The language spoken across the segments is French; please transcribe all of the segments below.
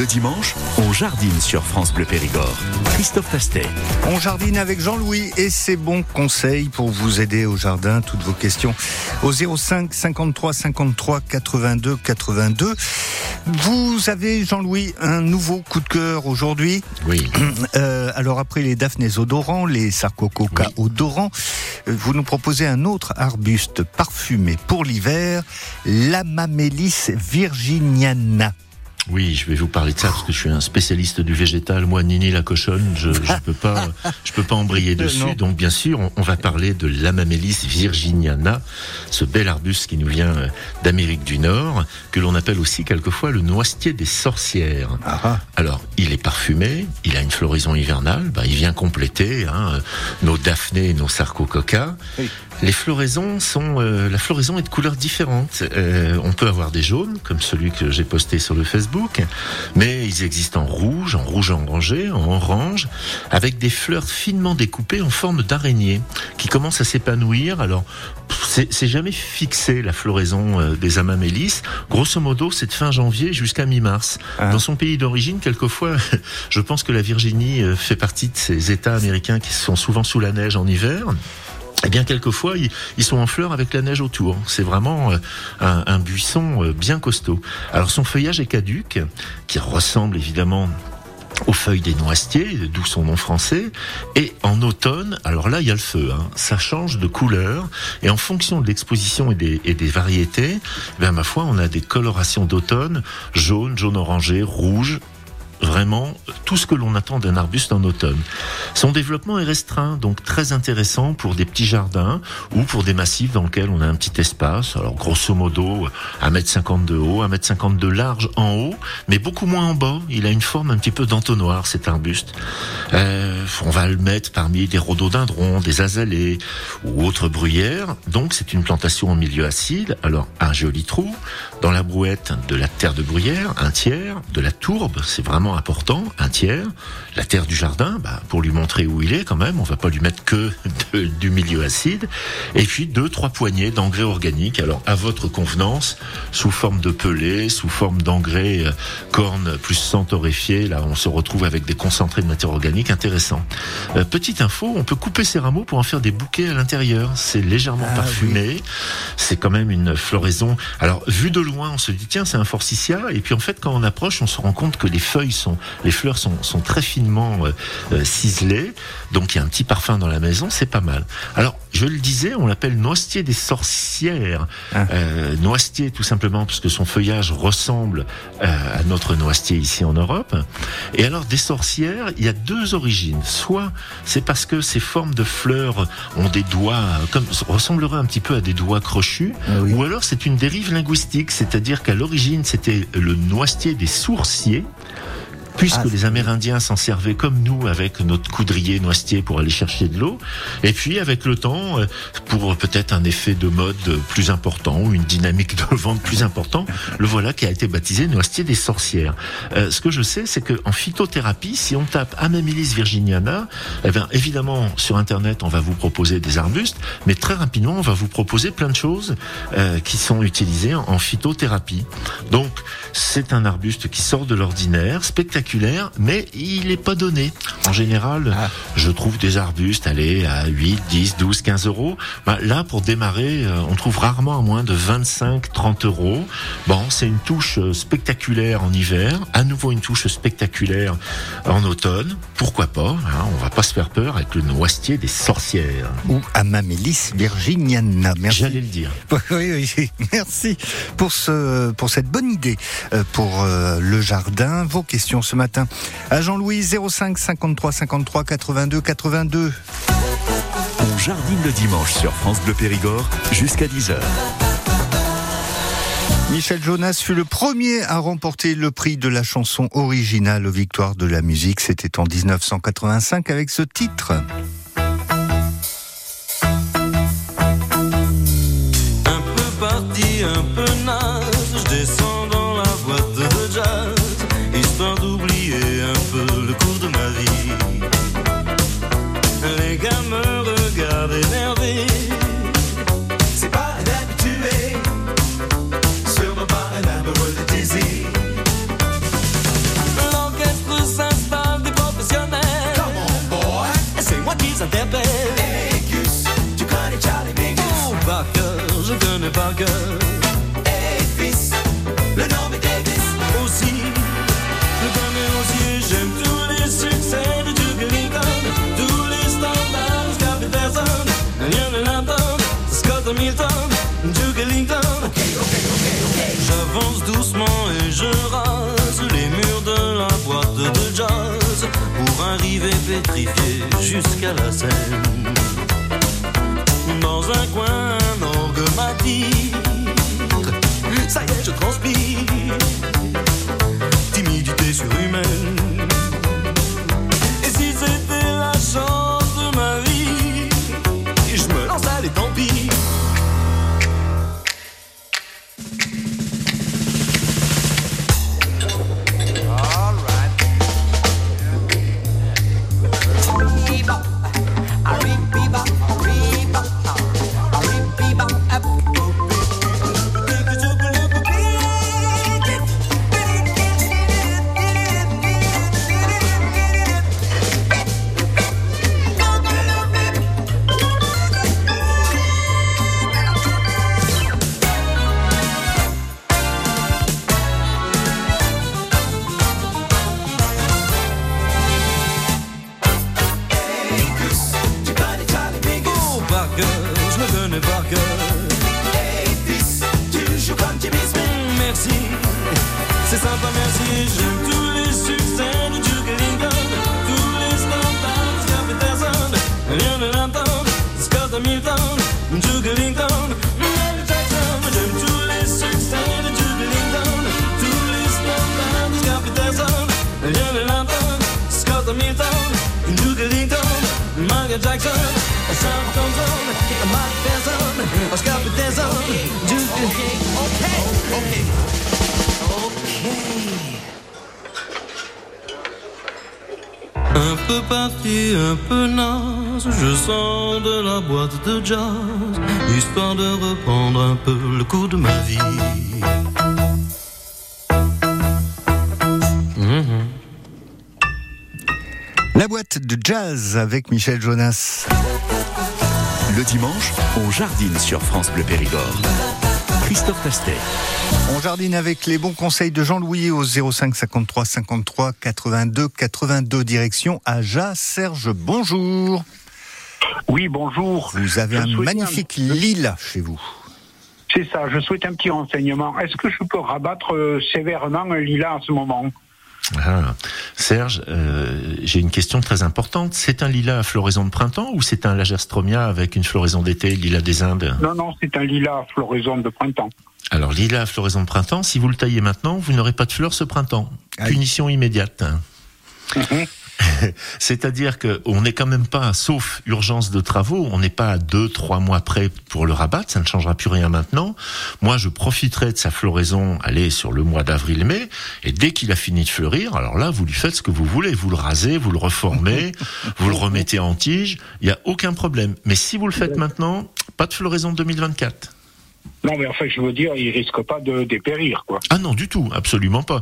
Le dimanche, on jardine sur France Bleu Périgord. Christophe Tastet. On jardine avec Jean-Louis et ses bons conseils pour vous aider au jardin. Toutes vos questions au 05 53 53 82 82. Vous avez, Jean-Louis, un nouveau coup de cœur aujourd'hui. Oui. Euh, alors après les daphnés odorants, les sarcococa odorants, euh, vous nous proposez un autre arbuste parfumé pour l'hiver, l'Amamélis virginiana. Oui, je vais vous parler de ça parce que je suis un spécialiste du végétal. Moi, Nini la cochonne, je, je peux pas, je peux pas embrayer dessus. Donc, bien sûr, on, on va parler de l'Amamélis virginiana, ce bel arbuste qui nous vient euh, d'Amérique du Nord, que l'on appelle aussi quelquefois le noisetier des sorcières. Ah, Alors, il est parfumé, il a une floraison hivernale, bah, il vient compléter hein, nos daphnées et nos sarcococa. Oui. Les floraisons sont, euh, la floraison est de couleurs différentes. Euh, on peut avoir des jaunes, comme celui que j'ai posté sur le Facebook, mais ils existent en rouge, en rouge orangé, en orange, avec des fleurs finement découpées en forme d'araignée, qui commencent à s'épanouir. Alors, c'est jamais fixé la floraison euh, des amamélis. Grosso modo, c'est de fin janvier jusqu'à mi-mars. Ah. Dans son pays d'origine, quelquefois, je pense que la Virginie euh, fait partie de ces États américains qui sont souvent sous la neige en hiver. Eh bien, quelquefois, ils, sont en fleurs avec la neige autour. C'est vraiment euh, un, buisson euh, bien costaud. Alors, son feuillage est caduque, qui ressemble évidemment aux feuilles des noisetiers, d'où son nom français. Et en automne, alors là, il y a le feu. Hein, ça change de couleur. Et en fonction de l'exposition et des, et des variétés, eh ma foi, on a des colorations d'automne, jaune, jaune orangé, rouge, vraiment tout ce que l'on attend d'un arbuste en automne. Son développement est restreint, donc très intéressant pour des petits jardins ou pour des massifs dans lesquels on a un petit espace. Alors grosso modo, 1m50 de haut, 1m50 de large en haut, mais beaucoup moins en bas. Il a une forme un petit peu d'entonnoir, cet arbuste. Euh, on va le mettre parmi des rhododendrons, des azalées ou autres bruyères. Donc c'est une plantation en milieu acide. Alors un joli trou dans la brouette de la terre de bruyère, un tiers, de la tourbe, c'est vraiment important, un tiers, la terre du jardin, bah, pour lui montrer où il est quand même, on va pas lui mettre que de- du milieu acide, et puis deux, trois poignées d'engrais organiques, alors à votre convenance, sous forme de pelé, sous forme d'engrais euh, corne plus sang torréfié, là on se retrouve avec des concentrés de matière organique intéressants. Euh, petite info, on peut couper ces rameaux pour en faire des bouquets à l'intérieur, c'est légèrement Ah, parfumé, c'est quand même une floraison. Alors, vu de loin, on se dit, tiens, c'est un forsythia. Et puis, en fait, quand on approche, on se rend compte que les feuilles sont, les fleurs sont, sont très finement euh, euh, ciselées. Donc, il y a un petit parfum dans la maison, c'est pas mal. Alors, je le disais, on l'appelle noisetier des sorcières. Ah. Euh, noisetier, tout simplement, parce que son feuillage ressemble à notre noisetier ici en Europe. Et alors, des sorcières, il y a deux origines. Soit, c'est parce que ces formes de fleurs ont des doigts, comme, ressembleraient un petit peu à des doigts crochus. Ah oui. Ou alors c'est une dérive linguistique, c'est-à-dire qu'à l'origine c'était le noisetier des sourciers, puisque Ah, les Amérindiens s'en servaient comme nous avec notre coudrier noisetier pour aller chercher de l'eau. Et puis avec le temps, euh, pour peut-être un effet de mode plus important ou une dynamique de vente plus important, le voilà qui a été baptisé noisetier des sorcières. Euh, ce que je sais, c'est qu'en phytothérapie, si on tape Amamelis virginiana, eh bien évidemment sur internet on va vous proposer des arbustes, mais très rapidement on va vous proposer plein de choses euh, qui sont utilisées en, en phytothérapie. Donc c'est un arbuste qui sort de l'ordinaire, spectaculaire, mais il n'est pas donné. En général, Ah. je trouve des arbustes, allez, à 8, 10, 12, 15 euros. Bah, là, pour démarrer, euh, on trouve rarement à moins de 25, 30 euros. Bon, c'est une touche euh, spectaculaire en hiver, à nouveau une touche spectaculaire en automne. Pourquoi pas hein, On va pas se faire peur avec le noisetier des sorcières. Ou Amamélis virginiana. Merci. J'allais le dire. Oui, oui, merci pour ce, pour cette bonne idée euh, pour le jardin. Vos questions ce matin à Jean-Louis 05 53 53 82 82. On jardine le dimanche sur France Bleu Périgord jusqu'à 10h. Michel Jonas fut le premier à remporter le prix de la chanson originale aux victoires de la musique. C'était en 1985 avec ce titre. Un peu parti, un peu pétrifié jusqu'à la scène. Dans un coin, un orgue m'attire. Ça Un peu parti, un peu naze, je sors de la boîte de jazz, histoire de reprendre un peu le cours de ma vie. La boîte de jazz avec Michel Jonas. Le dimanche, on jardine sur France Bleu Périgord. Christophe Tastet. On jardine avec les bons conseils de Jean-Louis au 05 53 53 82 82 direction Aja. Serge, bonjour. Oui, bonjour. Vous avez Je un magnifique lilas chez vous. C'est ça, je souhaite un petit renseignement. Est-ce que je peux rabattre euh, sévèrement un lilas en ce moment? Ah. Serge, euh, j'ai une question très importante. C'est un lilas à floraison de printemps ou c'est un lagerstromia avec une floraison d'été, lilas des Indes Non, non, c'est un lilas à floraison de printemps. Alors, lilas à floraison de printemps, si vous le taillez maintenant, vous n'aurez pas de fleurs ce printemps. Aïe. Punition immédiate. Mhm. C'est-à-dire qu'on n'est quand même pas, sauf urgence de travaux, on n'est pas à deux, trois mois près pour le rabattre, ça ne changera plus rien maintenant. Moi, je profiterai de sa floraison, allez, sur le mois d'avril-mai, et dès qu'il a fini de fleurir, alors là, vous lui faites ce que vous voulez. Vous le rasez, vous le reformez, vous le remettez en tige, il n'y a aucun problème. Mais si vous le faites maintenant, pas de floraison 2024. Non, mais enfin, je veux dire, il risque pas de dépérir, quoi. Ah non, du tout, absolument pas.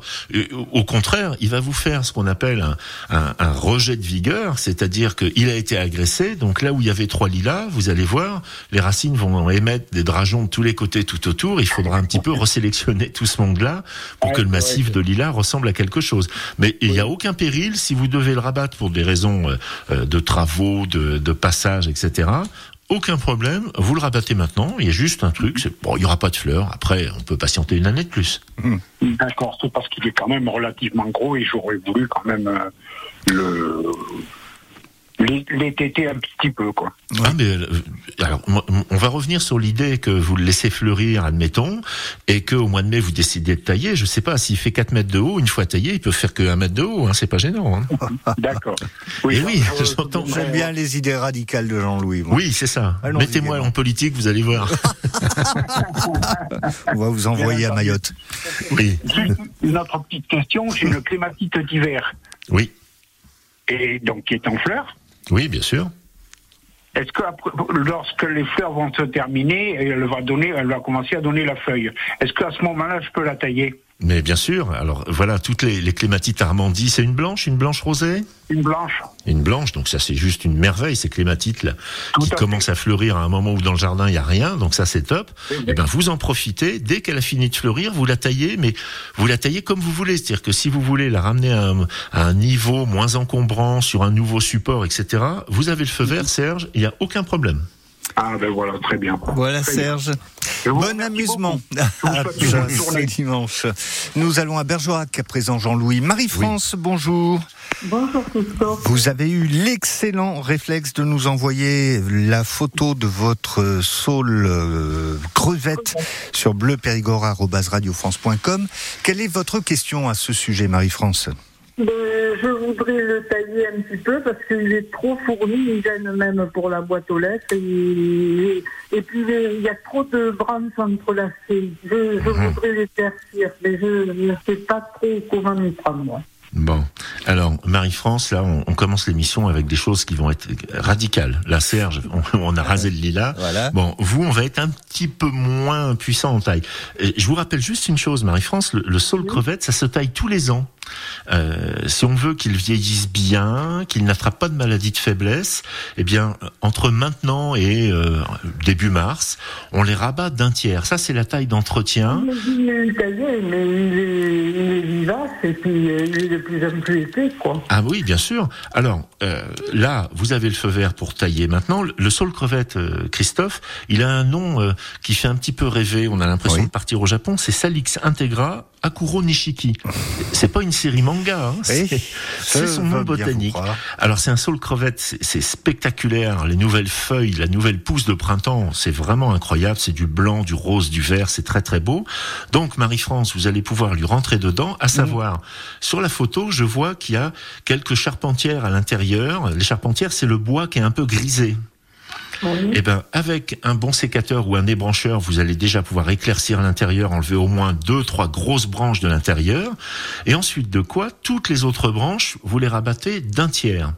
Au contraire, il va vous faire ce qu'on appelle un, un- un rejet de vigueur, c'est-à-dire qu'il a été agressé, donc là où il y avait trois lilas, vous allez voir, les racines vont émettre des drageons de tous les côtés tout autour, il faudra un petit peu resélectionner tout ce monde-là pour que le massif de lilas ressemble à quelque chose. Mais il n'y a aucun péril, si vous devez le rabattre pour des raisons euh, euh, de travaux, de, de passage, etc., aucun problème, vous le rabattez maintenant, il y a juste un truc, il n'y aura pas de fleurs, après on peut patienter une année de plus. D'accord, c'est parce qu'il est quand même relativement gros et j'aurais voulu quand même euh, le les, un petit peu, quoi. Ah, mais euh, alors, on va revenir sur l'idée que vous le laissez fleurir, admettons, et que au mois de mai vous décidez de tailler. Je sais pas s'il fait 4 mètres de haut, une fois taillé, il peut faire que 1 mètre de haut. Hein, c'est pas gênant. Hein. D'accord. Eh oui, euh, j'entends. J'aime bien les idées radicales de Jean-Louis. Oui, c'est ça. Mettez-moi en politique, vous allez voir. On va vous envoyer à Mayotte. oui, une autre petite question, j'ai une clématite d'hiver, oui, et donc qui est en fleurs. Oui, bien sûr. Est-ce que lorsque les fleurs vont se terminer, elle va donner, elle va commencer à donner la feuille. Est-ce qu'à ce moment-là, je peux la tailler? Mais bien sûr. Alors voilà, toutes les, les clématites Armandie, c'est une blanche, une blanche rosée? Une blanche. Une blanche, donc ça c'est juste une merveille, ces clématites là, Tout qui à commencent à fleurir à un moment où dans le jardin il y a rien, donc ça c'est top. Et ben vous en profitez, dès qu'elle a fini de fleurir, vous la taillez, mais vous la taillez comme vous voulez, c'est-à-dire que si vous voulez la ramener à un, à un niveau moins encombrant, sur un nouveau support, etc., vous avez le feu vert, Serge, il n'y a aucun problème. Ah ben voilà, très bien. Voilà Très. Serge. Bon amusement. À ce journée. dimanche. Nous allons à Bergerac à présent, Jean-Louis. Marie-France, bonjour. Bonjour Christophe. Vous avez eu l'excellent réflexe de nous envoyer la photo de votre saule euh, crevette sur bleupérigord.radiofrance.com. Quelle est votre question à ce sujet, Marie-France? Ben, je voudrais le tailler un petit peu parce qu'il est trop fourni, il gêne même pour la boîte aux lettres. Et, et puis il y a trop de branches entrelacées. Je, je voudrais l'éclaircir, mais je ne sais pas trop comment m'y prendre. moi. Bon, alors Marie-France, là, on, on commence l'émission avec des choses qui vont être radicales. Là, Serge, on, on a rasé le lilas. Voilà. Bon, vous, on va être un petit peu moins puissant en taille. Et je vous rappelle juste une chose, Marie-France, le, le saule crevette, ça se taille tous les ans. Euh, si on veut qu'il vieillisse bien, qu'il n'attrape pas de maladie de faiblesse, eh bien, entre maintenant et euh, début mars, on les rabat d'un tiers. Ça, c'est la taille d'entretien. Il est mais il est, il est vivace et puis euh, il est de plus en plus épais. Quoi. Ah oui, bien sûr. Alors euh, là, vous avez le feu vert pour tailler. Maintenant, le- le saule crevette, euh, Christophe, il a un nom euh, qui fait un petit peu rêver. On a l'impression Oui. de partir au Japon. C'est Salix integra Akuro Nishiki. C'est pas une série manga. Hein, c'est son nom botanique. Alors c'est un saule crevette, c'est- c'est spectaculaire. Les nouvelles feuilles, la nouvelle pousse de printemps, c'est vraiment incroyable. C'est du blanc, du rose, du vert, c'est très très beau. Donc Marie-France, vous allez pouvoir lui rentrer dedans. À savoir, sur la photo, je vois qu'il y a quelques charpentières à l'intérieur. Les charpentières, c'est le bois qui est un peu grisé. Eh ben, avec un bon sécateur ou un débrancheur, vous allez déjà pouvoir éclaircir l'intérieur, enlever au moins deux, trois grosses branches de l'intérieur. Et ensuite de quoi, toutes les autres branches, vous les rabattez d'un tiers.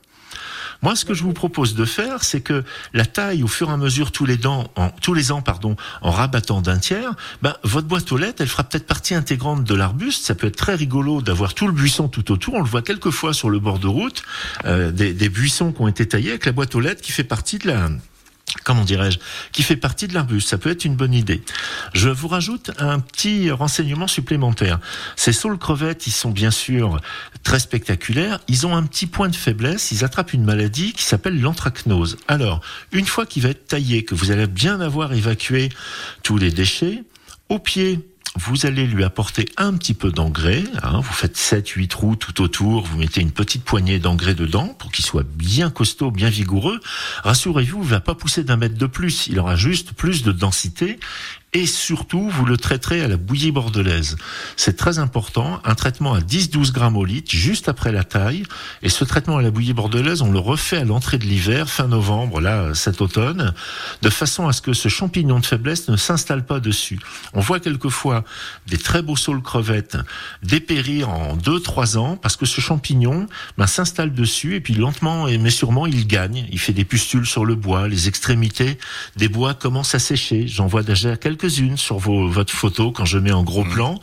Moi, ce que je vous propose de faire, c'est que la taille, au fur et à mesure, tous les, dents, en, tous les ans, pardon, en rabattant d'un tiers, ben, votre boîte aux lettres, elle fera peut-être partie intégrante de l'arbuste. Ça peut être très rigolo d'avoir tout le buisson tout autour. On le voit quelquefois sur le bord de route, euh, des, des buissons qui ont été taillés avec la boîte aux lettres qui fait partie de la, comment dirais-je, qui fait partie de l'arbuste. Ça peut être une bonne idée. Je vous rajoute un petit renseignement supplémentaire. Ces saules crevettes, ils sont bien sûr très spectaculaires. Ils ont un petit point de faiblesse. Ils attrapent une maladie qui s'appelle l'anthracnose. Alors, une fois qu'il va être taillé, que vous allez bien avoir évacué tous les déchets, au pied, vous allez lui apporter un petit peu d'engrais. hein. vous faites 7-8 trous tout autour. Vous mettez une petite poignée d'engrais dedans pour qu'il soit bien costaud, bien vigoureux. Rassurez-vous, il va pas pousser d'un mètre de plus. Il aura juste plus de densité. Et surtout, vous le traiterez à la bouillie bordelaise. C'est très important. Un traitement à 10-12 grammes au litre, juste après la taille. Et ce traitement à la bouillie bordelaise, on le refait à l'entrée de l'hiver, fin novembre, là, cet automne, de façon à ce que ce champignon de faiblesse ne s'installe pas dessus. On voit quelquefois des très beaux saules crevettes dépérir en 2-3 ans parce que ce champignon ben, s'installe dessus et puis lentement mais sûrement il gagne. Il fait des pustules sur le bois, les extrémités des bois commencent à sécher. J'en vois déjà quelques-unes sur vos, votre photo quand je mets en gros plan.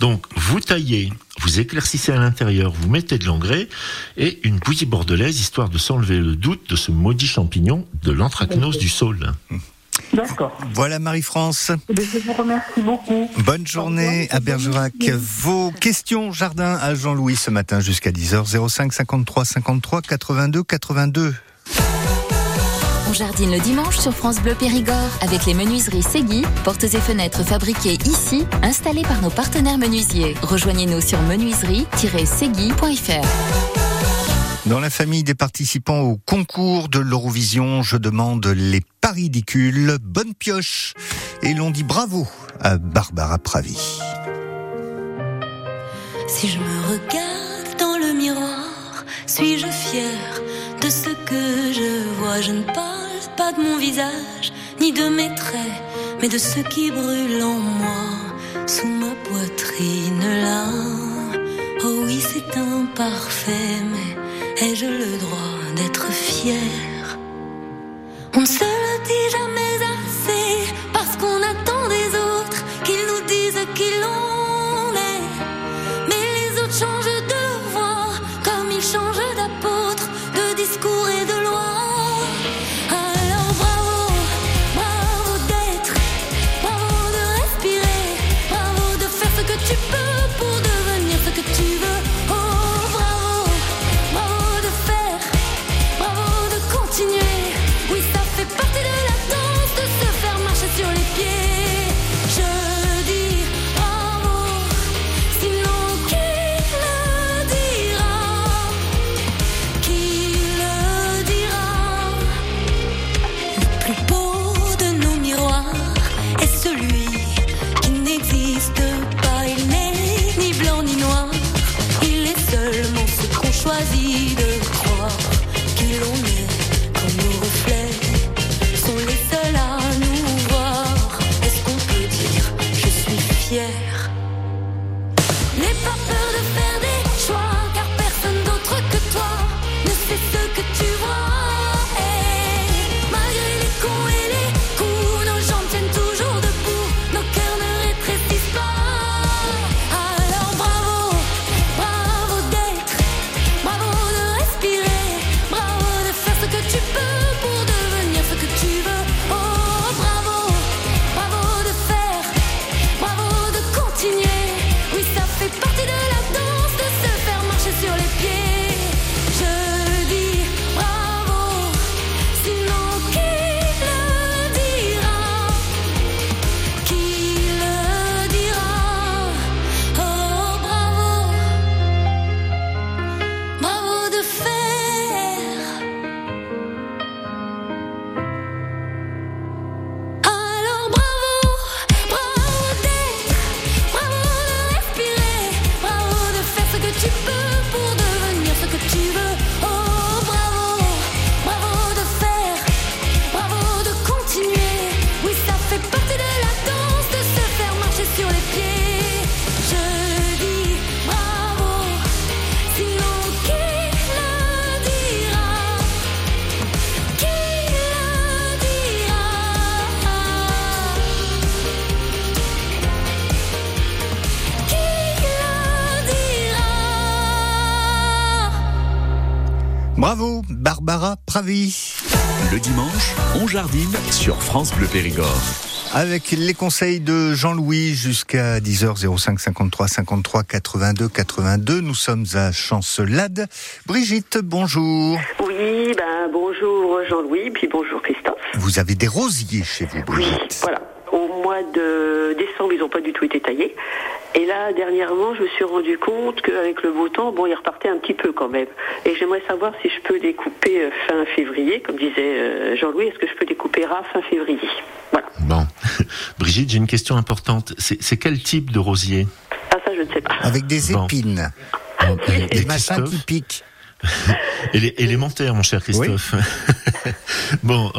Donc vous taillez, vous éclaircissez à l'intérieur, vous mettez de l'engrais et une bouillie bordelaise histoire de s'enlever le doute de ce maudit champignon de l'anthracnose du saule. D'accord. Voilà Marie-France. Eh Je vous remercie beaucoup. Bonne journée à Bergerac. Vos questions jardin à Jean-Louis ce matin jusqu'à 10h 05 53 53 82 82. On jardine le dimanche sur France Bleu Périgord avec les menuiseries Segui, portes et fenêtres fabriquées ici, installées par nos partenaires menuisiers. Rejoignez-nous sur menuiserie-segui.fr. Dans la famille des participants au concours de l'Eurovision, je demande les paridicules. Bonne pioche. Et l'on dit bravo à Barbara Pravi. Si je me regarde dans le miroir, suis-je fière de ce que je vois Je ne parle pas de mon visage, ni de mes traits, mais de ce qui brûle en moi, sous ma poitrine là. Oh oui, c'est imparfait, mais ai-je le droit d'être fière On ne se le dit jamais Bravo, Barbara Pravi. Le dimanche, on jardine sur France Bleu Périgord. Avec les conseils de Jean-Louis jusqu'à 10h 05 53 53 82 82. Nous sommes à Chancelade. Brigitte, bonjour. Oui, ben bonjour Jean-Louis, puis bonjour Christophe. Vous avez des rosiers chez vous, Oui, Brigitte. voilà. Au mois de décembre, ils n'ont pas du tout été taillés. Et là, dernièrement, je me suis rendu compte qu'avec le beau temps, bon, ils repartaient un petit peu quand même. Et j'aimerais savoir si je peux les couper euh, fin février, comme disait euh, Jean-Louis, est-ce que je peux les couper ras fin février? Voilà. Bon. Brigitte, j'ai une question importante. C'est quel type de rosier? Ah, ça, je ne sais pas. Avec des Bon. épines. Euh, Des et machins Christophe qui piquent. Élé- Élémentaire, mon cher Christophe. bon,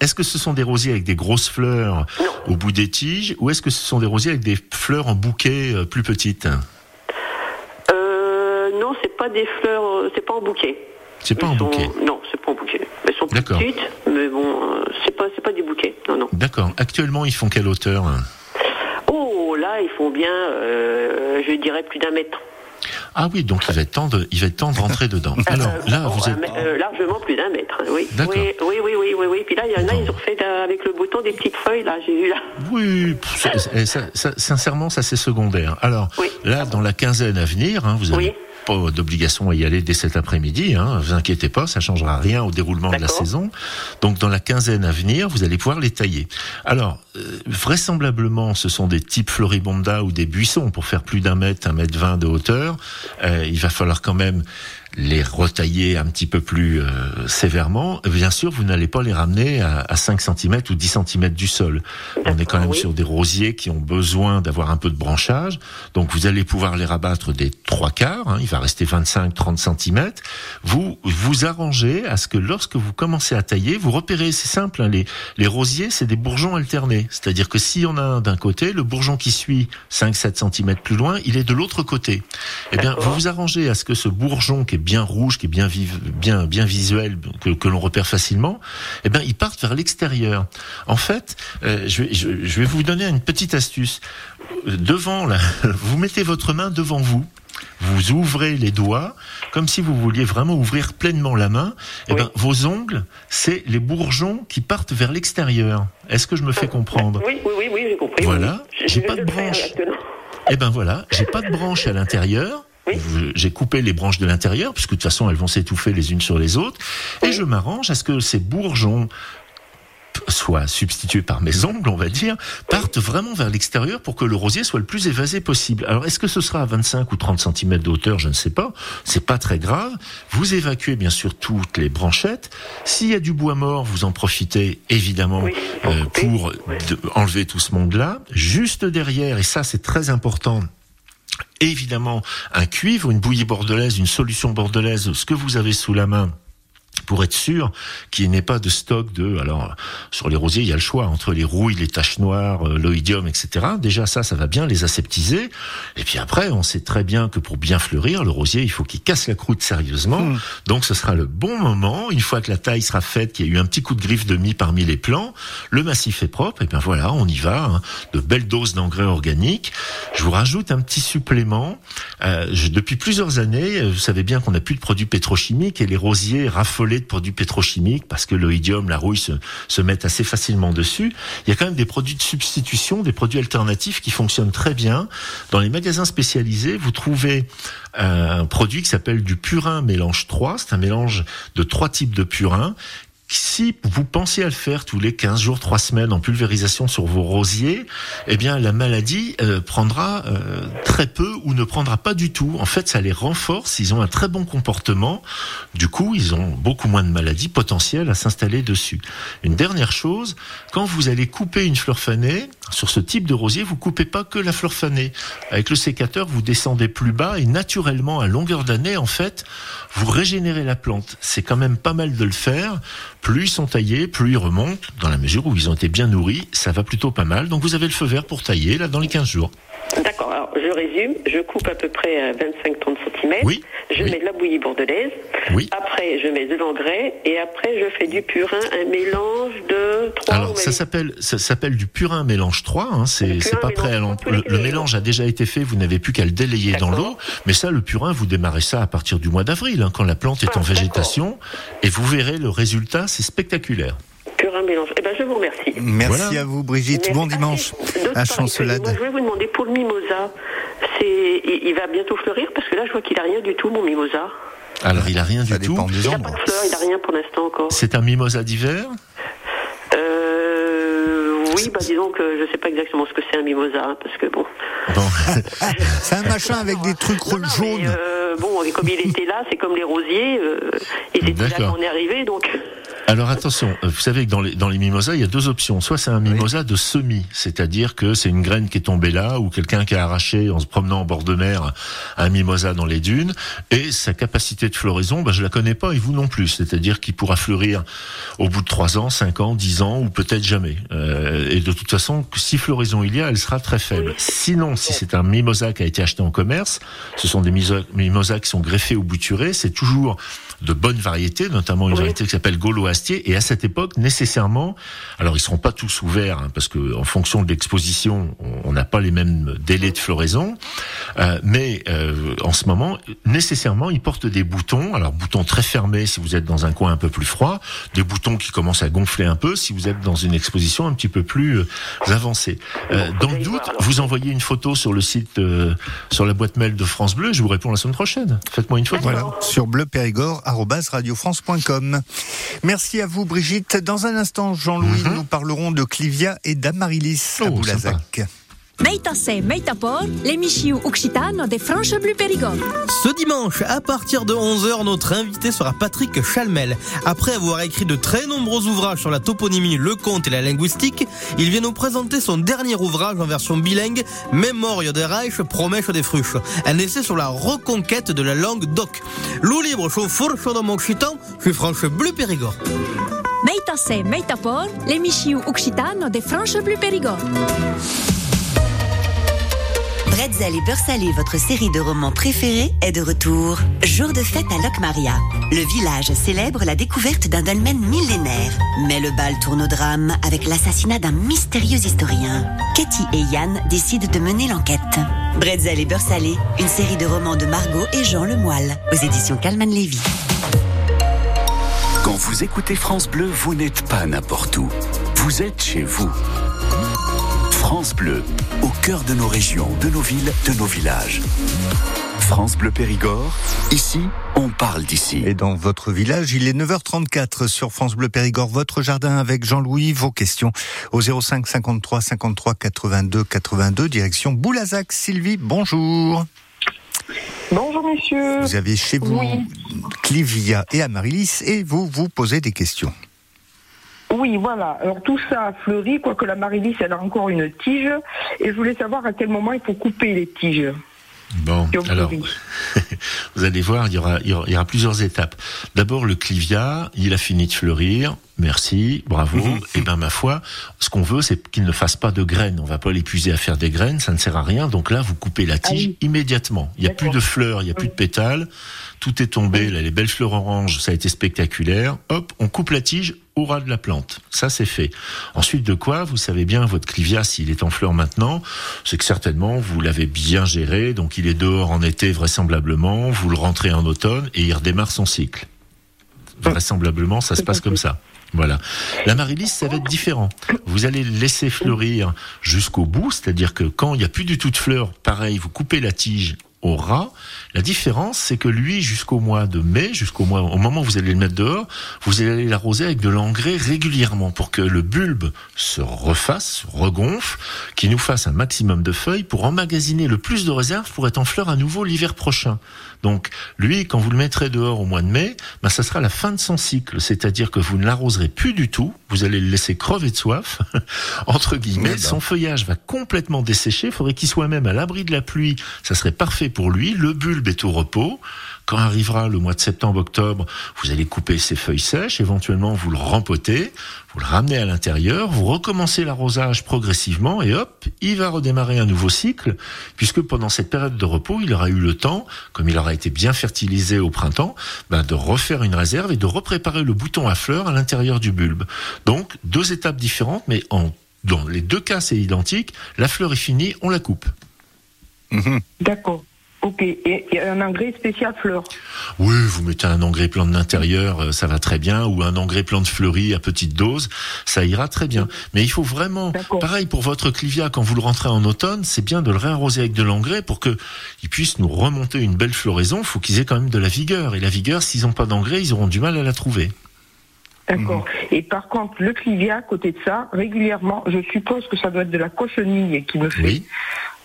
est-ce que ce sont des rosiers avec des grosses fleurs Non. au bout des tiges, ou est-ce que ce sont des rosiers avec des fleurs en bouquet euh, plus petites? Euh, non, c'est pas des fleurs, euh, c'est pas en bouquet. C'est pas Ils en sont- bouquet. Non, c'est pas en bouquet. Elles sont D'accord. petites, mais bon, euh, c'est pas, c'est pas du bouquet. Non, non. D'accord. Actuellement, ils font quelle hauteur? Oh, là, ils font bien, euh, je dirais plus d'un mètre. Ah oui, donc il va être temps de, il va être temps de rentrer dedans. Alors Euh, là, oh, vous un êtes. euh, largement plus d'un mètre, oui. D'accord. Oui, oui, oui, oui, oui, oui. Puis là, il y en a, ils ont fait euh, avec le bouton des petites feuilles, là, j'ai vu là. Oui, ça- ça- sincèrement, ça c'est secondaire. Alors Oui. là, dans la quinzaine à venir, hein, vous avez Oui. Pas d'obligation à y aller dès cet après-midi. Hein, vous inquiétez pas, ça changera rien au déroulement de la saison. Donc dans la quinzaine à venir, vous allez pouvoir les tailler. Alors euh, vraisemblablement, ce sont des types floribonda ou des buissons pour faire plus d'un mètre, un mètre vingt de hauteur. Euh, il va falloir quand même les retailler un petit peu plus euh, sévèrement. Bien sûr, vous n'allez pas les ramener à, à 5 cm ou 10 cm du sol. On est quand même oui. sur des rosiers qui ont besoin d'avoir un peu de branchage. Donc vous allez pouvoir les rabattre des trois quarts. hein, il va rester 25-30 cm. Vous vous arrangez à ce que lorsque vous commencez à tailler, vous repérez, c'est simple, hein, les, les rosiers, c'est des bourgeons alternés. C'est-à-dire que s'il y en a un d'un côté, le bourgeon qui suit 5-7 cm plus loin, il est de l'autre côté. Eh bien, vous vous arrangez à ce que ce bourgeon qui est bien rouge, qui est bien vive, bien bien visuel, que, que l'on repère facilement, eh bien, il parte vers l'extérieur. En fait, euh, je, vais, je, je vais vous donner une petite astuce. Devant, là, vous mettez votre main devant vous. Vous ouvrez les doigts comme si vous vouliez vraiment ouvrir pleinement la main. Eh Oui. ben, vos ongles, c'est les bourgeons qui partent vers l'extérieur. Est-ce que je me fais comprendre? Oui, oui, oui, oui, j'ai compris. Voilà. oui. J'ai pas de branche. Eh ben voilà, j'ai pas de branches à l'intérieur. Oui. J'ai coupé les branches de l'intérieur, puisque de toute façon elles vont s'étouffer les unes sur les autres. Et je m'arrange à ce que ces bourgeons soient substitués par mes ongles, on va dire, partent vraiment vers l'extérieur pour que le rosier soit le plus évasé possible. Alors est-ce que ce sera à 25 ou 30 cm de hauteur Je ne sais pas. C'est pas très grave. Vous évacuez bien sûr toutes les branchettes. S'il y a du bois mort, vous en profitez évidemment Oui, pour euh, pour enlever tout ce monde-là. Juste derrière, et ça c'est très important, évidemment un cuivre, une bouillie bordelaise, une solution bordelaise, ce que vous avez sous la main pour être sûr qu'il n'y ait pas de stock de alors sur les rosiers il y a le choix entre les rouilles les taches noires euh, l'oïdium etc déjà ça ça va bien les aseptiser. Et puis après on sait très bien que pour bien fleurir le rosier il faut qu'il casse la croûte sérieusement. Hmm. donc ce sera le bon moment. Une fois que la taille sera faite qu'il y a eu un petit coup de griffe de mie parmi les plants le massif est propre. Et bien voilà on y va hein. de belles doses d'engrais organiques. Je vous rajoute un petit supplément. Euh, je- depuis plusieurs années euh, vous savez bien qu'on n'a plus de produits pétrochimiques et les rosiers de produits pétrochimiques parce que l'oïdium, la rouille se, se mettent assez facilement dessus. Il y a quand même des produits de substitution, des produits alternatifs qui fonctionnent très bien. Dans les magasins spécialisés, vous trouvez euh, un produit qui s'appelle du purin mélange 3. C'est un mélange de trois types de purin si vous pensez à le faire tous les 15 jours, 3 semaines en pulvérisation sur vos rosiers, eh bien la maladie euh, prendra euh, très peu ou ne prendra pas du tout. En fait, ça les renforce, ils ont un très bon comportement. Du coup, ils ont beaucoup moins de maladies potentielles à s'installer dessus. Une dernière chose, quand vous allez couper une fleur fanée, sur ce type de rosier, vous coupez pas que la fleur fanée. Avec le sécateur, vous descendez plus bas et naturellement, à longueur d'année, en fait, vous régénérez la plante. C'est quand même pas mal de le faire. Plus ils sont taillés, plus ils remontent. Dans la mesure où ils ont été bien nourris, ça va plutôt pas mal. Donc vous avez le feu vert pour tailler, là, dans les 15 jours. D'accord, alors je résume, je coupe à peu près 25-30 cm, Oui, je oui. mets de la bouillie bordelaise, Oui. après je mets de l'engrais et après je fais du purin, un mélange de trois. Alors, vous ça s'appelle, ça s'appelle du purin mélange 3. Hein, c'est, pas prêt à le, le mélange a déjà été fait. Vous n'avez plus qu'à le délayer dans l'eau. Mais ça, le purin, vous démarrez ça à partir du mois d'avril, hein, quand la plante est Ah, en végétation, et vous verrez le résultat. C'est spectaculaire. Purin mélange. Eh je vous remercie. Merci Voilà. à vous, Brigitte. Merci. Bon dimanche à. Chancelade. Moi, je voulais vous demander pour le mimosa, c'est, il, il va bientôt fleurir parce que là je vois qu'il a rien du tout mon mimosa. Alors, il a rien Ça du tout. dépend des Il n'a pas de fleurs, il a rien pour l'instant encore. C'est un mimosa d'hiver. Euh, oui, bah disons que je sais pas exactement ce que c'est un mimosa hein, parce que bon. Bon. C'est un machin avec des trucs Non, non, mais, jaunes. euh, bon, et comme il était là, c'est comme les rosiers. Euh, ils étaient là quand on est arrivé, donc. Alors attention, euh, vous savez que dans les, dans les mimosas, il y a deux options. Soit c'est un mimosa de semis, c'est-à-dire que c'est une graine qui est tombée là, ou quelqu'un qui a arraché en se promenant en bord de mer un mimosa dans les dunes, et sa capacité de floraison, ben, je la connais pas, et vous non plus. C'est-à-dire qu'il pourra fleurir au bout de 3 ans, 5 ans, 10 ans, ou peut-être jamais. Euh, et de toute façon, si floraison il y a, elle sera très faible. Sinon, si c'est un mimosa qui a été acheté en commerce, ce sont des mimosas qui sont greffés ou bouturés, c'est toujours de bonnes variétés, notamment une Oui. variété qui s'appelle Gaulo-Astier. Et à cette époque, nécessairement, alors ils seront pas tous ouverts, hein, parce que en fonction de l'exposition, on- n'a pas les mêmes délais de floraison. Euh, mais euh, en ce moment, nécessairement, ils portent des boutons. Alors boutons très fermés si vous êtes dans un coin un peu plus froid, des boutons qui commencent à gonfler un peu si vous êtes dans une exposition un petit peu plus euh, avancée. Euh, dans le doute, vous envoyez une photo sur le site, euh, sur la boîte mail de France Bleu. Je vous réponds la semaine prochaine. Faites-moi une photo. Voilà, sur bleupérigord.radiofrance.com. Merci à vous, Brigitte. Dans un instant, Jean-Louis, nous parlerons de Clivia et d'Amarilis à Oh, Boulazac. Meita se, meita por, l'emissiu occitano de France Bleu Périgord. Ce dimanche, à partir de 11h, notre invité sera Patrick Chalmel. Après avoir écrit de très nombreux ouvrages sur la toponymie, le conte et la linguistique, il vient nous présenter son dernier ouvrage en version bilingue, Memoria de Reich, Promesse des Fruches. Un essai sur la reconquête de la langue d'oc. Loup libre, chauffeur, chaud dans mon occitan, je suis France Bleu Périgord. Meita se, meita por, l'emissiu occitano de France Bleu Périgord. Bretzel et beurre salé, votre série de romans préférés, est de retour. Jour de fête à Locmaria. Le village célèbre la découverte d'un dolmen millénaire. Mais le bal tourne au drame avec l'assassinat d'un mystérieux historien. Katy et Yann décident de mener l'enquête. Bretzel et beurre salé, une série de romans de Margot et Jean Lemoyle, aux éditions Calman Lévy. Quand vous écoutez France Bleu, vous n'êtes pas n'importe où. Vous êtes chez vous. France Bleu, au cœur de nos régions, de nos villes, de nos villages. France Bleu Périgord, ici, on parle d'ici. Et dans votre village, il est 9h34 sur France Bleu Périgord, votre jardin avec Jean-Louis. Vos questions au 05 53 53 82 82, direction Boulazac. Sylvie, bonjour. Bonjour messieurs. Vous avez chez vous Oui. Clivia et Amarilis et vous vous posez des questions. Oui, voilà. Alors tout ça a fleuri, quoique la Marilys, elle a encore une tige. Et je voulais savoir à quel moment il faut couper les tiges. Bon, alors, vous allez voir, il y aura, il y aura, il y aura plusieurs étapes. D'abord, le clivia, il a fini de fleurir. Merci, bravo. Et ben ma foi, ce qu'on veut, c'est qu'il ne fasse pas de graines. On va pas l'épuiser à faire des graines, ça ne sert à rien. Donc là, vous coupez la tige immédiatement. Il y a plus de fleurs, il y a plus de pétales. Tout est tombé. Là, les belles fleurs oranges, ça a été spectaculaire. Hop, on coupe la tige au ras de la plante. Ça, c'est fait. Ensuite de quoi, vous savez bien, votre clivia, s'il est en fleurs maintenant, c'est que certainement, vous l'avez bien géré. Donc, il est dehors en été, vraisemblablement. Vous le rentrez en automne et il redémarre son cycle. Vraisemblablement, ça se passe comme ça. Voilà. L'amaryllis, ça va être différent. Vous allez le laisser fleurir jusqu'au bout, c'est-à-dire que quand il n'y a plus du tout de fleurs, pareil, vous coupez la tige au ras. La différence, c'est que lui, jusqu'au mois de mai, jusqu'au mois, au moment où vous allez le mettre dehors, vous allez l'arroser avec de l'engrais régulièrement pour que le bulbe se refasse, se regonfle, qu'il nous fasse un maximum de feuilles pour emmagasiner le plus de réserves pour être en fleurs à nouveau l'hiver prochain. Donc, lui, quand vous le mettrez dehors au mois de mai, ben, ça sera la fin de son cycle. C'est-à-dire que vous ne l'arroserez plus du tout. Vous allez le laisser crever de soif, entre guillemets. Son feuillage va complètement dessécher. Il faudrait qu'il soit même à l'abri de la pluie. Ça serait parfait pour lui. Le bulbe est au repos. Quand arrivera le mois de septembre-octobre, vous allez couper ses feuilles sèches, éventuellement vous le rempotez, vous le ramenez à l'intérieur, vous recommencez l'arrosage progressivement et hop, il va redémarrer un nouveau cycle, puisque pendant cette période de repos, il aura eu le temps, comme il aura été bien fertilisé au printemps, ben, de refaire une réserve et de repréparer le bouton à fleurs à l'intérieur du bulbe. Donc, deux étapes différentes, mais en, dans les deux cas, c'est identique. La fleur est finie, on la coupe. D'accord. Ok. Et, et un engrais spécial fleurs. Oui, vous mettez un engrais plante d'intérieur, euh, ça va très bien, ou un engrais plante fleurie à petite dose, ça ira très bien. Mais il faut vraiment, pareil pour votre clivia, quand vous le rentrez en automne, c'est bien de le réarroser avec de l'engrais pour que il puisse nous remonter une belle floraison. Il faut qu'ils aient quand même de la vigueur. Et la vigueur, s'ils n'ont pas d'engrais, ils auront du mal à la trouver. D'accord. Et par contre, le clivia, à côté de ça, régulièrement, je suppose que ça doit être de la cochenille qui me fait euh,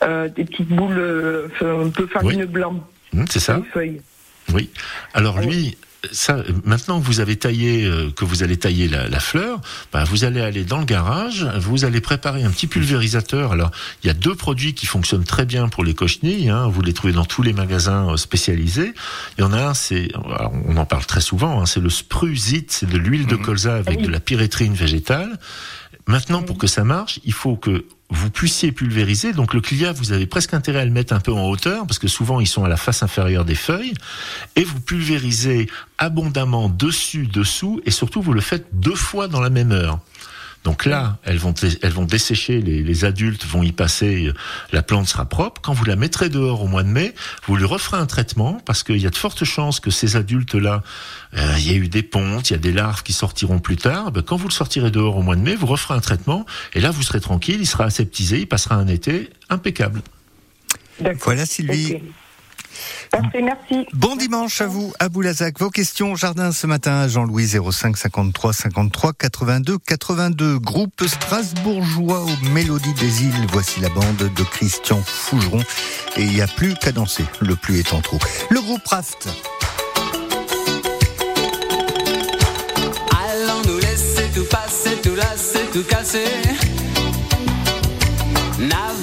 des petites boules euh, un peu farine blanc. Hum, c'est ça Les feuilles. Oui. Alors lui, ça, maintenant que vous avez taillé, euh, que vous allez tailler la, la fleur, bah, vous allez aller dans le garage, vous allez préparer un petit pulvérisateur. Alors, il y a deux produits qui fonctionnent très bien pour les cochenilles. Hein, vous les trouvez dans tous les magasins euh, spécialisés. Il y en a un, c'est, on en parle très souvent, hein, c'est le Spruzit, c'est de l'huile de colza avec de la pyrétrine végétale. Maintenant, pour que ça marche, il faut que vous puissiez pulvériser. Donc le clivia, vous avez presque intérêt à le mettre un peu en hauteur, parce que souvent ils sont à la face inférieure des feuilles, et vous pulvérisez abondamment dessus, dessous, et surtout vous le faites deux fois dans la même heure. Donc là, elles vont, elles vont dessécher, les, les adultes vont y passer, euh, la plante sera propre. Quand vous la mettrez dehors au mois de mai, vous lui referez un traitement parce qu'il y a de fortes chances que ces adultes-là, euh, il y a eu des pontes, il y a des larves qui sortiront plus tard. Ben, quand vous le sortirez dehors au mois de mai, vous referez un traitement et là vous serez tranquille, il sera aseptisé, il passera un été impeccable. Voilà Sylvie. Parfait, merci. Bon dimanche à vous, à Boulazac. Vos questions au jardin ce matin, Jean-Louis 05 53 53 82 82. Groupe strasbourgeois aux Mélodies des îles. Voici la bande de Christian Fougeron. Et il n'y a plus qu'à danser, le plus étant trop. Le groupe Raft. Allons nous laisser tout passer, tout lasser, tout casser. N'avons-nous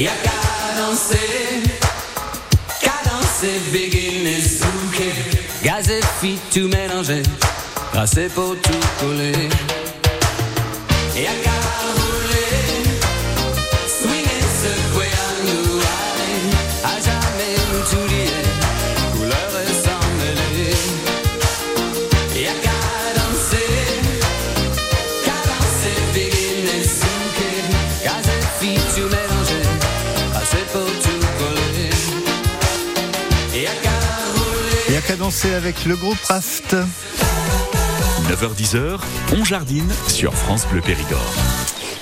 Y'a qu'à danser, cadencer, begin et souquer, gaz et filles tout mélanger, passer pour tout coller. Et à qu'à danser avec le groupe Raft. 9h10h, on jardine sur France Bleu Périgord.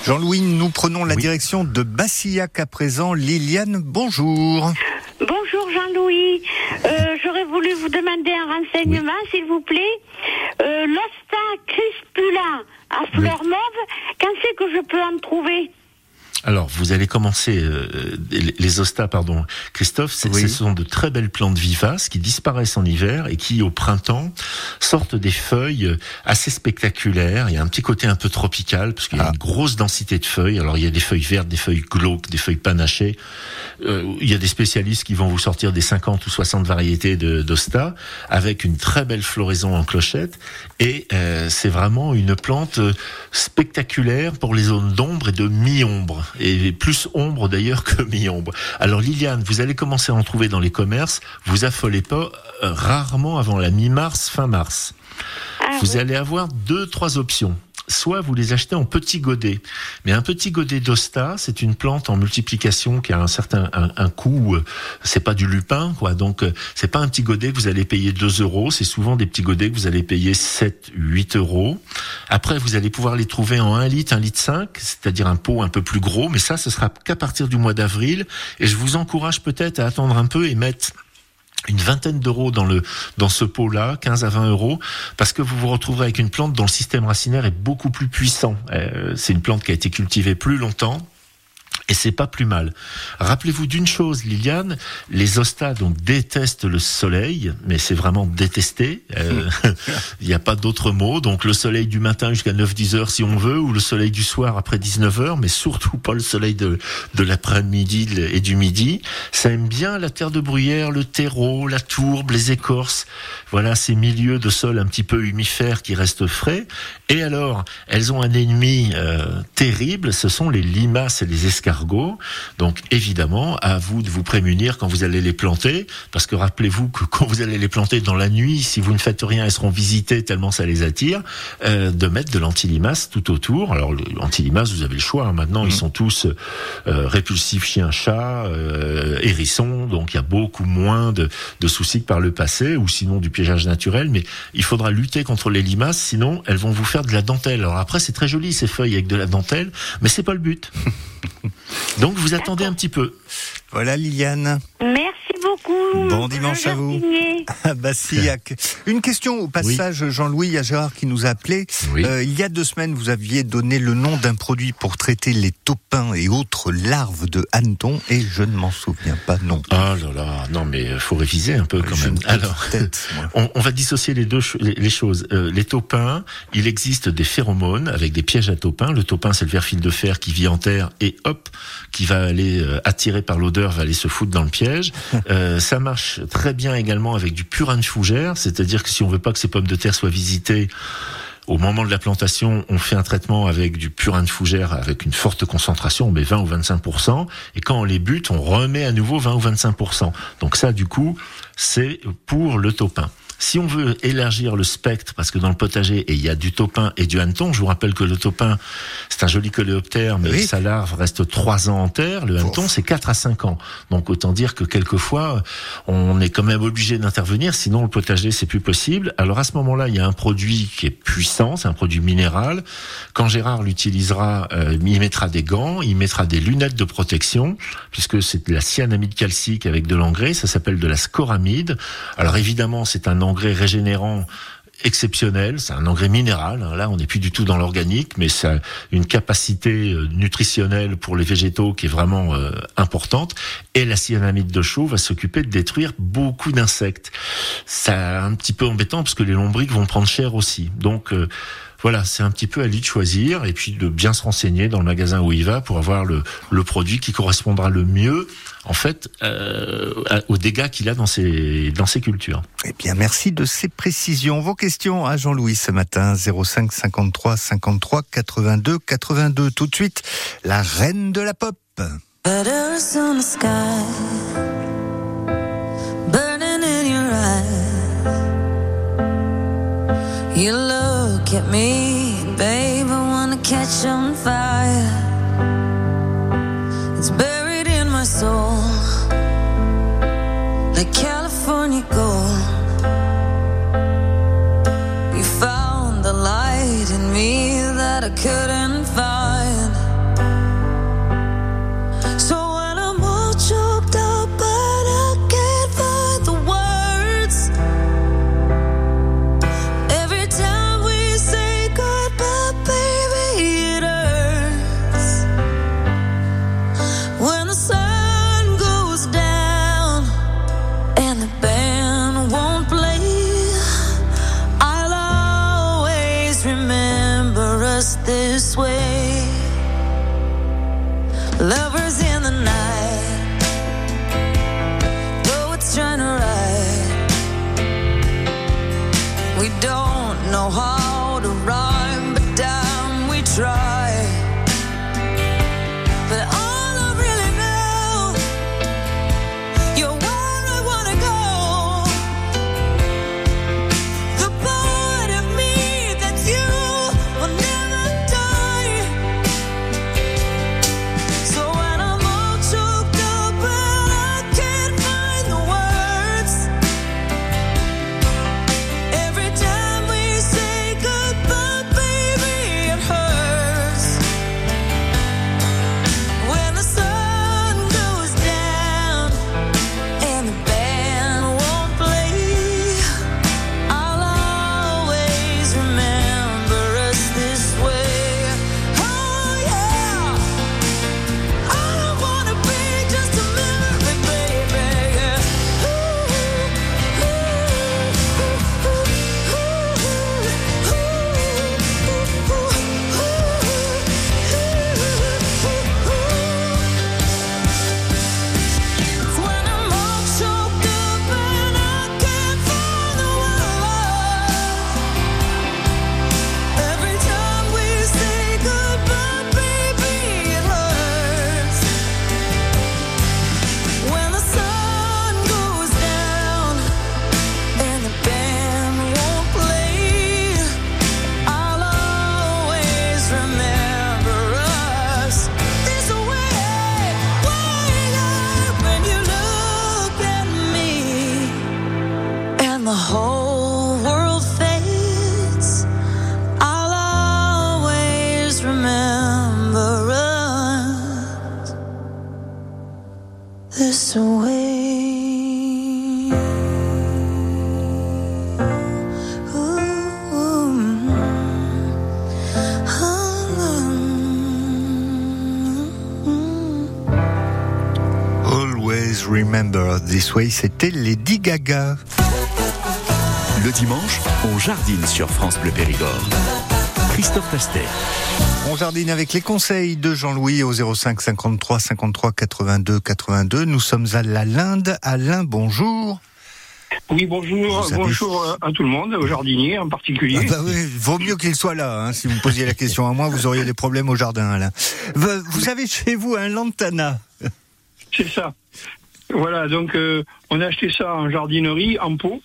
Jean-Louis, nous prenons la direction de Bassillac à présent. Liliane, bonjour. Bonjour Jean-Louis. Euh, J'aurais voulu vous demander un renseignement, s'il vous plaît. Euh, L'Osta crispula à fleurs mauves, quand c'est que je peux en trouver? Alors, vous allez commencer euh, les- ostas, pardon, Christophe. c'est- Ce sont de très belles plantes vivaces qui disparaissent en hiver et qui, au printemps, sortent des feuilles assez spectaculaires. Il y a un petit côté un peu tropical parce qu'il y a une grosse densité de feuilles. Alors, il y a des feuilles vertes, des feuilles glauques, des feuilles panachées. Euh, il y a des spécialistes qui vont vous sortir des 50 ou 60 variétés de d'ostas avec une très belle floraison en clochette. Et euh, c'est vraiment une plante spectaculaire pour les zones d'ombre et de mi-ombre. Et plus ombre d'ailleurs que mi-ombre. Alors Liliane, vous allez commencer à en trouver dans les commerces. Vous affolez pas euh, rarement avant la mi-mars, fin mars. vous allez avoir deux, trois options. Soit vous les achetez en petits godets, mais un petit godet d'osta, c'est une plante en multiplication qui a un certain un, un coût. euh, C'est pas du lupin, quoi. Donc euh, c'est pas un petit godet que vous allez payer 2 euros. C'est souvent des petits godets que vous allez payer 7, 8 euros. Après, vous allez pouvoir les trouver en 1 litre, 1 litre 5, c'est-à-dire un pot un peu plus gros. Mais ça, ce sera qu'à partir du mois d'avril. Et je vous encourage peut-être à attendre un peu et mettre une vingtaine d'euros dans le dans ce pot-là, 15 à 20 euros, parce que vous vous retrouverez avec une plante dont le système racinaire est beaucoup plus puissant. Euh, c'est une plante qui a été cultivée plus longtemps. Et c'est pas plus mal. Rappelez-vous d'une chose, Liliane, les ostas donc détestent le soleil, mais c'est vraiment détesté. Euh, Il n'y a pas d'autre mot. Donc le soleil du matin jusqu'à 9-10 heures si on veut, ou le soleil du soir après 19 heures, mais surtout pas le soleil de, de l'après-midi et du midi. Ça aime bien la terre de bruyère, le terreau, la tourbe, les écorces. Voilà ces milieux de sol un petit peu humifères qui restent frais. Et alors, elles ont un ennemi euh, terrible, ce sont les limaces et les escargots. Donc évidemment, à vous de vous prémunir quand vous allez les planter, parce que rappelez-vous que quand vous allez les planter dans la nuit, si vous ne faites rien, elles seront visitées tellement ça les attire, euh, de mettre de l'antilimace tout autour. Alors l'antilimace, vous avez le choix. hein. Maintenant, ils sont tous euh, répulsifs chien-chat, euh, hérissons, donc il y a beaucoup moins de, de soucis que par le passé, ou sinon du piégeage naturel. Mais il faudra lutter contre les limaces, sinon elles vont vous faire de la dentelle. Alors après, c'est très joli ces feuilles avec de la dentelle, mais c'est pas le but. donc vous attendez un petit peu. Voilà Liliane. Merci beaucoup. Bon dimanche à vous. Jardinier. Ah, Bassillac. Une question au passage, Jean-Louis, il y a Gérard qui nous a appelé. Oui. Euh, il y a deux semaines, vous aviez donné le nom d'un produit pour traiter les taupins et autres larves de hannetons et je ne m'en souviens pas non. Oh là là, non mais faut réviser un peu quand Je même. Alors, on, on va dissocier les deux les, choses. Euh, les taupins, il existe des phéromones avec des pièges à taupins. Le taupin, c'est le ver fil de fer qui vit en terre et hop, qui va aller euh, attiré par l'odeur, va aller se foutre dans le piège. Euh, ça marche très bien également avec du purin de fougère, c'est-à-dire que si on veut pas que ces pommes de terre soient visitées au moment de la plantation, on fait un traitement avec du purin de fougère avec une forte concentration, on met 20 ou 25% et quand on les bute, on remet à nouveau 20 ou 25% Donc ça, du coup, c'est pour le taupin. Si on veut élargir le spectre, parce que dans le potager, il y a du taupin et du hanneton, je vous rappelle que le taupin, c'est un joli coléoptère, mais Oui. sa larve reste 3 ans en terre, le hanneton, c'est 4 à 5 ans. Donc autant dire que quelquefois, on est quand même obligé d'intervenir, sinon le potager, c'est plus possible. Alors à ce moment-là, il y a un produit qui est puissant, c'est un produit minéral. Quand Gérard l'utilisera, euh, il mettra des gants, il mettra des lunettes de protection, puisque c'est de la cyanamide calcique avec de l'engrais, ça s'appelle de la scoramide. Alors évidemment, c'est un engrais régénérant exceptionnel, c'est un engrais minéral. hein. Là, on n'est plus du tout dans l'organique, mais a une capacité euh, nutritionnelle pour les végétaux qui est vraiment euh, importante. Et la cyanamide de chaux va s'occuper de détruire beaucoup d'insectes. C'est un petit peu embêtant parce que les lombriques vont prendre cher aussi. Donc euh, voilà, c'est un petit peu à lui de choisir et puis de bien se renseigner dans le magasin où il va pour avoir le, le produit qui correspondra le mieux, en fait, euh, aux dégâts qu'il a dans ses, dans ses cultures. Eh bien, merci de ces précisions. Vos questions à Jean-Louis ce matin, 05 53 53 82 82. Tout de suite, la reine de la pop. Letters on look at me, babe, I wanna catch on fire. It's buried in my soul, like California gold. You found the light in me that I couldn't This Way, c'était Lady Gaga. Le dimanche, on jardine sur France Bleu Périgord. Christophe Pastet. On jardine avec les conseils de Jean-Louis au 05 53 53 82 82. Nous sommes à la Linde. Alain, bonjour. Oui, bonjour, Vous avez- bonjour à tout le monde, aux jardiniers en particulier. Ah bah oui, vaut mieux qu'il soit là. hein. Si vous me posiez la question à moi, vous auriez des problèmes au jardin, Alain. Vous avez chez vous un lantana. C'est ça. Voilà, donc euh, on a acheté ça en jardinerie, en pot.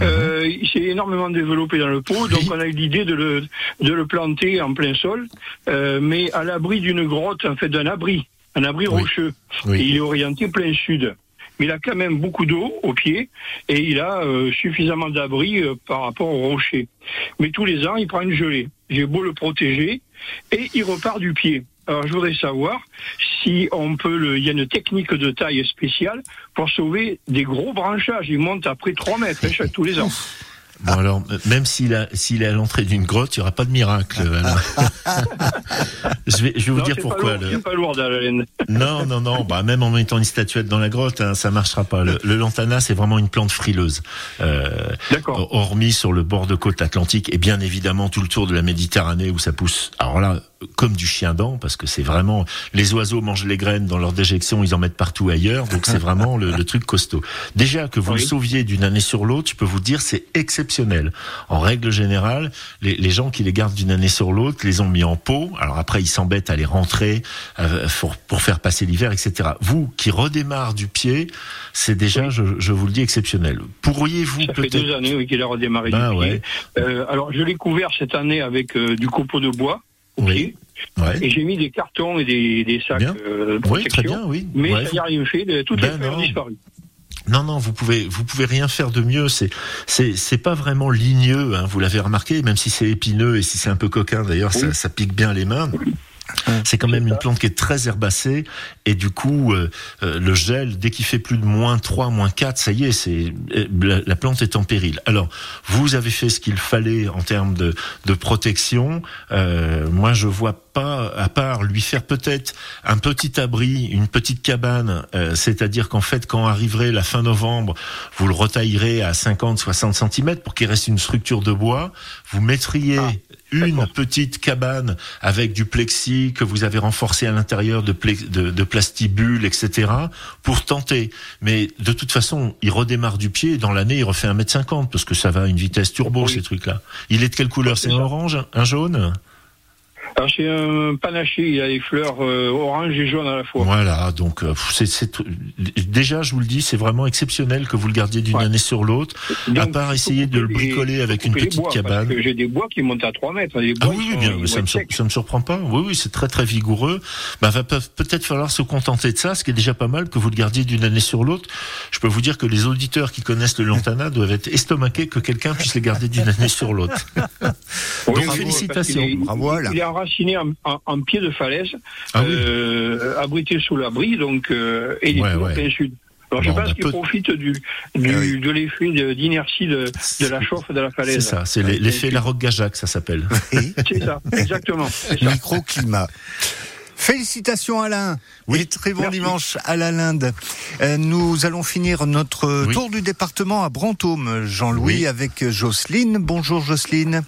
Euh, il s'est énormément développé dans le pot, donc on a eu l'idée de le, de le planter en plein sol, euh, mais à l'abri d'une grotte, en fait d'un abri, un abri rocheux. Oui. Et il est orienté plein sud. Mais il a quand même beaucoup d'eau au pied et il a euh, suffisamment d'abri euh, par rapport au rocher. Mais tous les ans, il prend une gelée. J'ai beau le protéger et il repart du pied. Alors je voudrais savoir si on peut le, il y a une technique de taille spéciale pour sauver des gros branchages. Il monte à près de 3 mètres hein, chaque tous les ans. Bon alors, euh, même s'il est à l'entrée d'une grotte, il n'y aura pas de miracle. Alain. je vais, je vais vous Non, dire pourquoi. lourd, le- pas lourd la laine. Non, non, non. Bah, même en mettant une statuette dans la grotte, hein, ça marchera pas. Le, le lantana, c'est vraiment une plante frileuse. Euh, hormis sur le bord de côte atlantique et bien évidemment tout le tour de la Méditerranée où ça pousse. Alors là, comme du chien dent, parce que c'est vraiment les oiseaux mangent les graines dans leur déjection, ils en mettent partout ailleurs. Donc c'est vraiment le, le truc costaud. Déjà que vous le sauviez d'une année sur l'autre, je peux vous dire c'est exceptionnel. En règle générale, les, les gens qui les gardent d'une année sur l'autre les ont mis en pot. Alors après, ils s'embêtent à les rentrer euh, pour, pour faire passer l'hiver, etc. Vous qui redémarre du pied, c'est déjà, je, je vous le dis, exceptionnel. Pourriez-vous Ça fait peut-être deux années oui, qu'il a redémarré Ben du pied. Euh, alors je l'ai couvert cette année avec euh, du copeau de bois. Ouais. Et j'ai mis des cartons et des, des sacs euh, de Oui, très bien, oui. Mais Ouais, ça n'y a rien fait. de- Toutes Ben les feuilles ont non. disparu. Non, non, vous pouvez, vous pouvez rien faire de mieux. C'est, c'est, c'est pas vraiment ligneux. Hein, vous l'avez remarqué, même si c'est épineux et si c'est un peu coquin d'ailleurs, ça, ça pique bien les mains. C'est quand même une plante qui est très herbacée. Et du coup euh, euh, le gel dès qu'il fait plus de moins 3, moins 4, ça y est, c'est euh, la, la plante est en péril. Alors vous avez fait ce qu'il fallait en termes de, de protection. Euh, moi je vois pas à part lui faire peut-être un petit abri, une petite cabane, euh, c'est-à-dire qu'en fait quand arriverait la fin novembre, vous le retaillerez à 50 60 cm pour qu'il reste une structure de bois, vous mettriez une petite cabane avec du plexi que vous avez renforcé à l'intérieur de, de, de plastibule, etc. pour tenter. Mais de toute façon, il redémarre du pied et dans l'année, il refait 1m50 parce que ça va à une vitesse turbo, ces trucs-là. Il est de quelle couleur? C'est un orange? Un jaune? Alors c'est un panaché, il a les fleurs euh, orange et jaune à la fois. Voilà, donc euh, c'est, c'est- déjà, je vous le dis, c'est vraiment exceptionnel que vous le gardiez d'une année sur l'autre, à part essayer de le les- bricoler avec une petite bois, cabane. Parce que j'ai des bois qui montent à 3 mètres. Les Ah bois, oui, ils oui, sont- bien, ça me, sur- ça me surprend pas. Oui, oui, c'est très très vigoureux. Bah, va peut- peut-être falloir se contenter de ça, ce qui est déjà pas mal que vous le gardiez d'une année sur l'autre. Je peux vous dire que les auditeurs qui connaissent le lantana doivent être estomaqués que quelqu'un puisse les garder d'une année sur l'autre. Oui, Donc bravo, félicitations. est enraciné en, en- en pied de falaise, Ah oui. euh, abrité sous l'abri, donc euh, et il Ouais, toujours ouais. plein sud. Alors je pense qu'il peut- profite du, du- de l'effet d'inertie de, de la chauffe de la falaise. C'est ça, c'est l'e- l'effet La Roque-Gajac, ça s'appelle. C'est ça, exactement. Microclimat. Félicitations Alain. Et très bon dimanche à la Linde. Euh, nous allons finir notre tour du département à Brantôme, Jean-Louis, avec Jocelyne. Bonjour Jocelyne.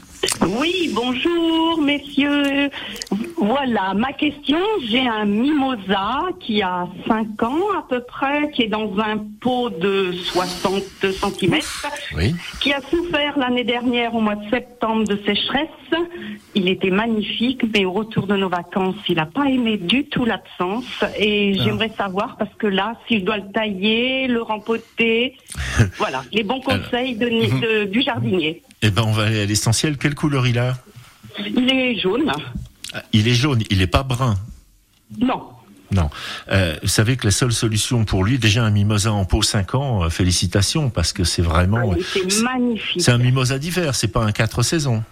Oui, bonjour messieurs. Voilà, ma question, j'ai un mimosa qui a 5 ans à peu près, qui est dans un pot de 60 cm, Oui. qui a souffert l'année dernière au mois de septembre de sécheresse. Il était magnifique, mais au retour de nos vacances, il n'a pas aimé du tout l'absence. Et Ah. j'aimerais savoir, parce que là, si je dois le tailler, le rempoter, voilà, les bons conseils de, de- du jardinier. Eh ben, on va aller à l'essentiel. Quelle couleur il a Il est jaune Ah, Il est jaune, il est pas brun. Non. Non. Euh, vous savez que la seule solution pour lui, déjà un mimosa en pot 5 ans, euh, félicitations, parce que c'est vraiment. C'est magnifique. C'est un mimosa d'hiver, c'est pas un 4 saisons.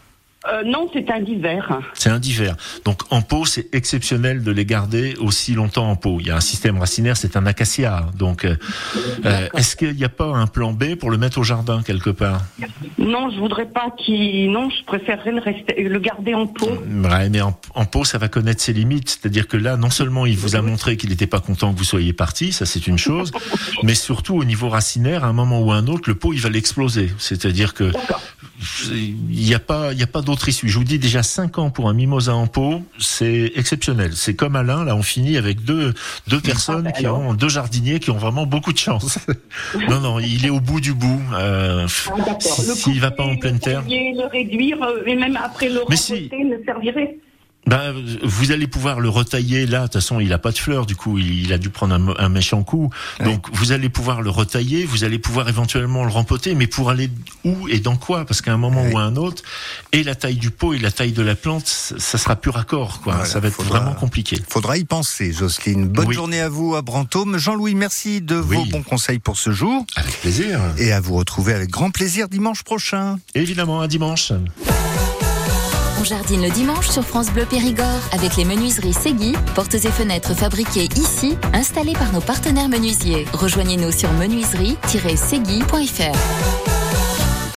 Euh, non, c'est un d'hiver. C'est un d'hiver. Donc en pot, c'est exceptionnel de les garder aussi longtemps en pot. Il y a un système racinaire, c'est un acacia. Donc euh, euh, est-ce qu'il n'y a pas un plan B pour le mettre au jardin quelque part? Non, je voudrais pas qu'il. Non, je préférerais le, rester... le garder en pot. Ouais, mais en, en pot, ça va connaître ses limites. C'est-à-dire que là, non seulement il vous a montré qu'il n'était pas content que vous soyez parti, ça c'est une chose, mais surtout au niveau racinaire, à un moment ou à un autre, le pot il va l'exploser. C'est-à-dire que il n'y a pas, il y a pas d'autre issue. Je vous dis déjà 5 ans pour un mimosa en pot, c'est exceptionnel. C'est comme Alain, là on finit avec deux deux personnes qui ont deux jardiniers qui ont vraiment beaucoup de chance. non non, il est au bout du bout. Euh, Ah, S'il va pas en pleine terre. le réduire, euh, et même après le Mais rempoter, ne servirait. Ben, vous allez pouvoir le retailler là. De toute façon, il a pas de fleurs. Du coup, il, il a dû prendre un, méchant coup. Donc, vous allez pouvoir le retailler. Vous allez pouvoir éventuellement le rempoter. Mais pour aller où et dans quoi? Parce qu'à un moment ou à un autre, et la taille du pot et la taille de la plante, ça sera plus raccord. Quoi. ça va être faudra- vraiment compliqué. Faudra y penser, Jocelyne. Bonne Oui. journée à vous à Brantôme. Jean-Louis, merci de vos bons conseils pour ce jour. Avec plaisir. Et à vous retrouver avec grand plaisir dimanche prochain. Évidemment, à dimanche. On jardine le dimanche sur France Bleu Périgord avec les menuiseries Segui, portes et fenêtres fabriquées ici, installées par nos partenaires menuisiers. Rejoignez-nous sur menuiserie-segui.fr.